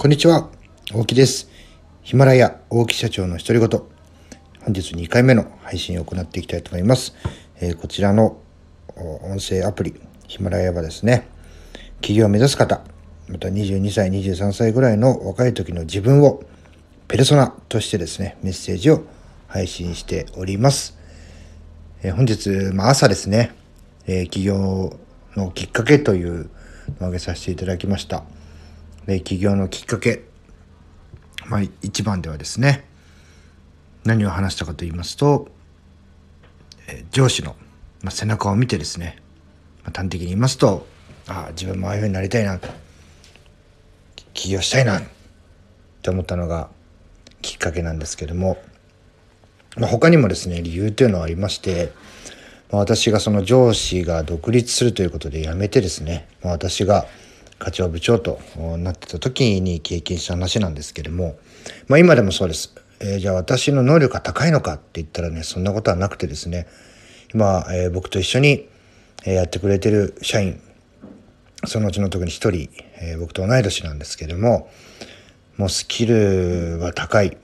こんにちは、大木です。ヒマラヤ大木社長の独り言。本日2回目の配信を行っていきたいと思います。えー、こちらの音声アプリ、ヒマラヤはですね、起業を目指す方、また22歳、23歳ぐらいの若い時の自分をペルソナとしてですね、メッセージを配信しております。えー、本日、まあ、朝ですね、えー、起業のきっかけというのを挙げさせていただきました。で起業のきっかけ、まあ、一番ではですね何を話したかと言いますと、え上司の、ま、背中を見てですね、ま、端的に言いますとああ自分もああいうふうになりたいな起業したいなって思ったのがきっかけなんですけども、まあ、他にもですね理由というのはありまして、ま、私がその上司が独立するということで辞めてですね、ま、私が課長部長となってた時に経験した話なんですけれども、まあ今でもそうです。えー、じゃあ私の能力が高いのかって言ったらね、そんなことはなくてですね、今、えー、僕と一緒にやってくれてる社員、そのうちの特に一人、えー、僕と同い年なんですけれども、もうスキルは高い、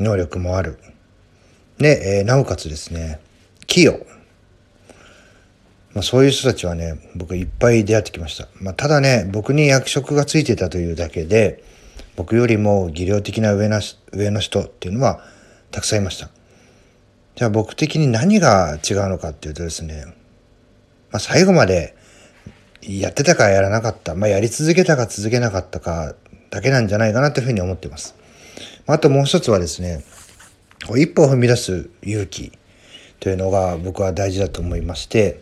能力もある。で、え、なおかつですね、器用。まあ、そういう人たちはね、僕いっぱい出会ってきました。まあ、ただね、僕に役職がついてたというだけで、僕よりも技量的な上な上の人っていうのはたくさんいました。じゃあ僕的に何が違うのかっていうとですね、まあ、最後までやってたかやらなかった、まあ、やり続けたか続けなかったかだけなんじゃないかなというふうに思っています。あともう一つはですね、一歩を踏み出す勇気というのが僕は大事だと思いまして、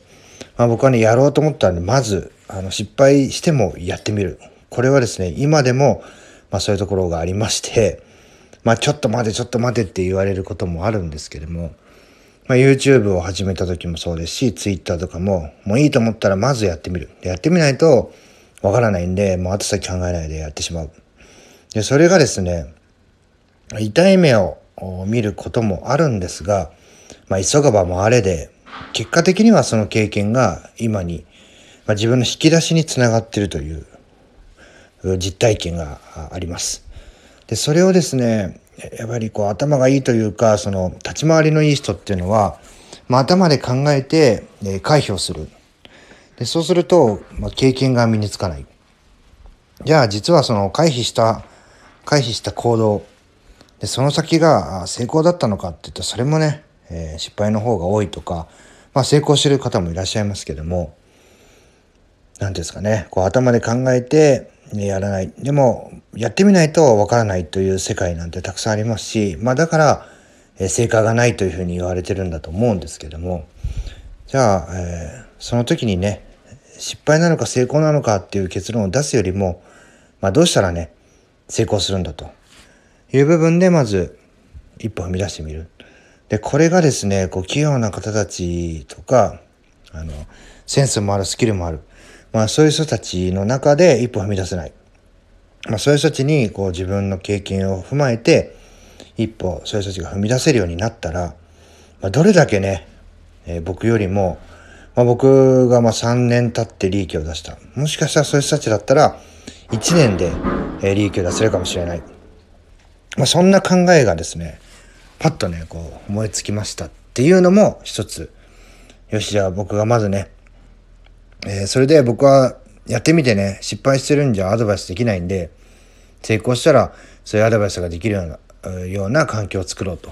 まあ、僕はね、やろうと思ったらね、まず、あの、失敗してもやってみる。これはですね、今でも、まあそういうところがありまして、まあちょっと待て、ちょっと待てって言われることもあるんですけども、まあ YouTube を始めた時もそうですし、Twitter とかも、もういいと思ったらまずやってみる。やってみないとわからないんで、もう後先考えないでやってしまう。で、それがですね、痛い目を見ることもあるんですが、まあ急がば回れで、結果的にはその経験が今に、まあ、自分の引き出しにつながっているという実体験があります。で、それをですね、やっぱりこう頭がいいというか、その立ち回りのいい人っていうのは、まあ、頭で考えて、え回避をする。でそうすると、まあ、経験が身につかない。じゃあ実はその回避した、回避した行動、でその先が成功だったのかって言ったらそれもね、えー、失敗の方が多いとか、まあ成功してる方もいらっしゃいますけども、何ですかね、こう頭で考えてやらない。でも、やってみないとわからないという世界なんてたくさんありますし、まあだから、えー、成果がないというふうに言われてるんだと思うんですけども、じゃあ、えー、その時にね、失敗なのか成功なのかっていう結論を出すよりも、まあどうしたらね、成功するんだという部分でまず一歩踏み出してみる。で、これがですね、こう、器用な方たちとか、あの、センスもある、スキルもある。まあ、そういう人たちの中で一歩踏み出せない。まあ、そういう人たちに、こう、自分の経験を踏まえて、一歩、そういう人たちが踏み出せるようになったら、まあ、どれだけね、えー、僕よりも、まあ、僕がまあ3年経って利益を出した。もしかしたらそういう人たちだったら、1年で利益を出せるかもしれない。まあ、そんな考えがですね、パッとね、こう思いつきましたっていうのも一つ。よし、じゃあ僕がまずね、えー、それで僕はやってみてね、失敗してるんじゃアドバイスできないんで、成功したらそういうアドバイスができるような、ような環境を作ろうと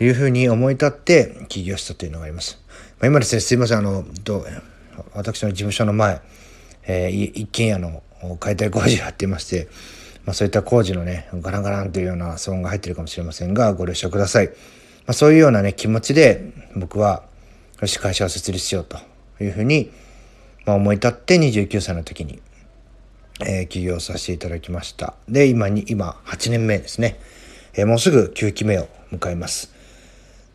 いうふうに思い立って起業したというのがあります。まあ、今ですね、すいません、あの、どう私の事務所の前、えー、一軒家の解体工事をやっていまして、まあ、そういった工事のね、ガランガランというような騒音が入ってるかもしれませんが、ご了承ください。まあ、そういうようなね、気持ちで、僕は、よし、会社を設立しようというふうに、まあ、思い立って29歳の時に、えー、起業させていただきました。で、今に、今、8年目ですね。えー、もうすぐ9期目を迎えます。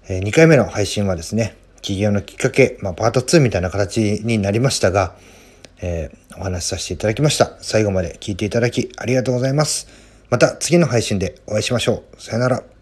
えー、2回目の配信はですね、起業のきっかけ、まあ、パート2みたいな形になりましたが、えー、お話しさせていただきました。最後まで聞いていただきありがとうございます。また次の配信でお会いしましょう。さよなら。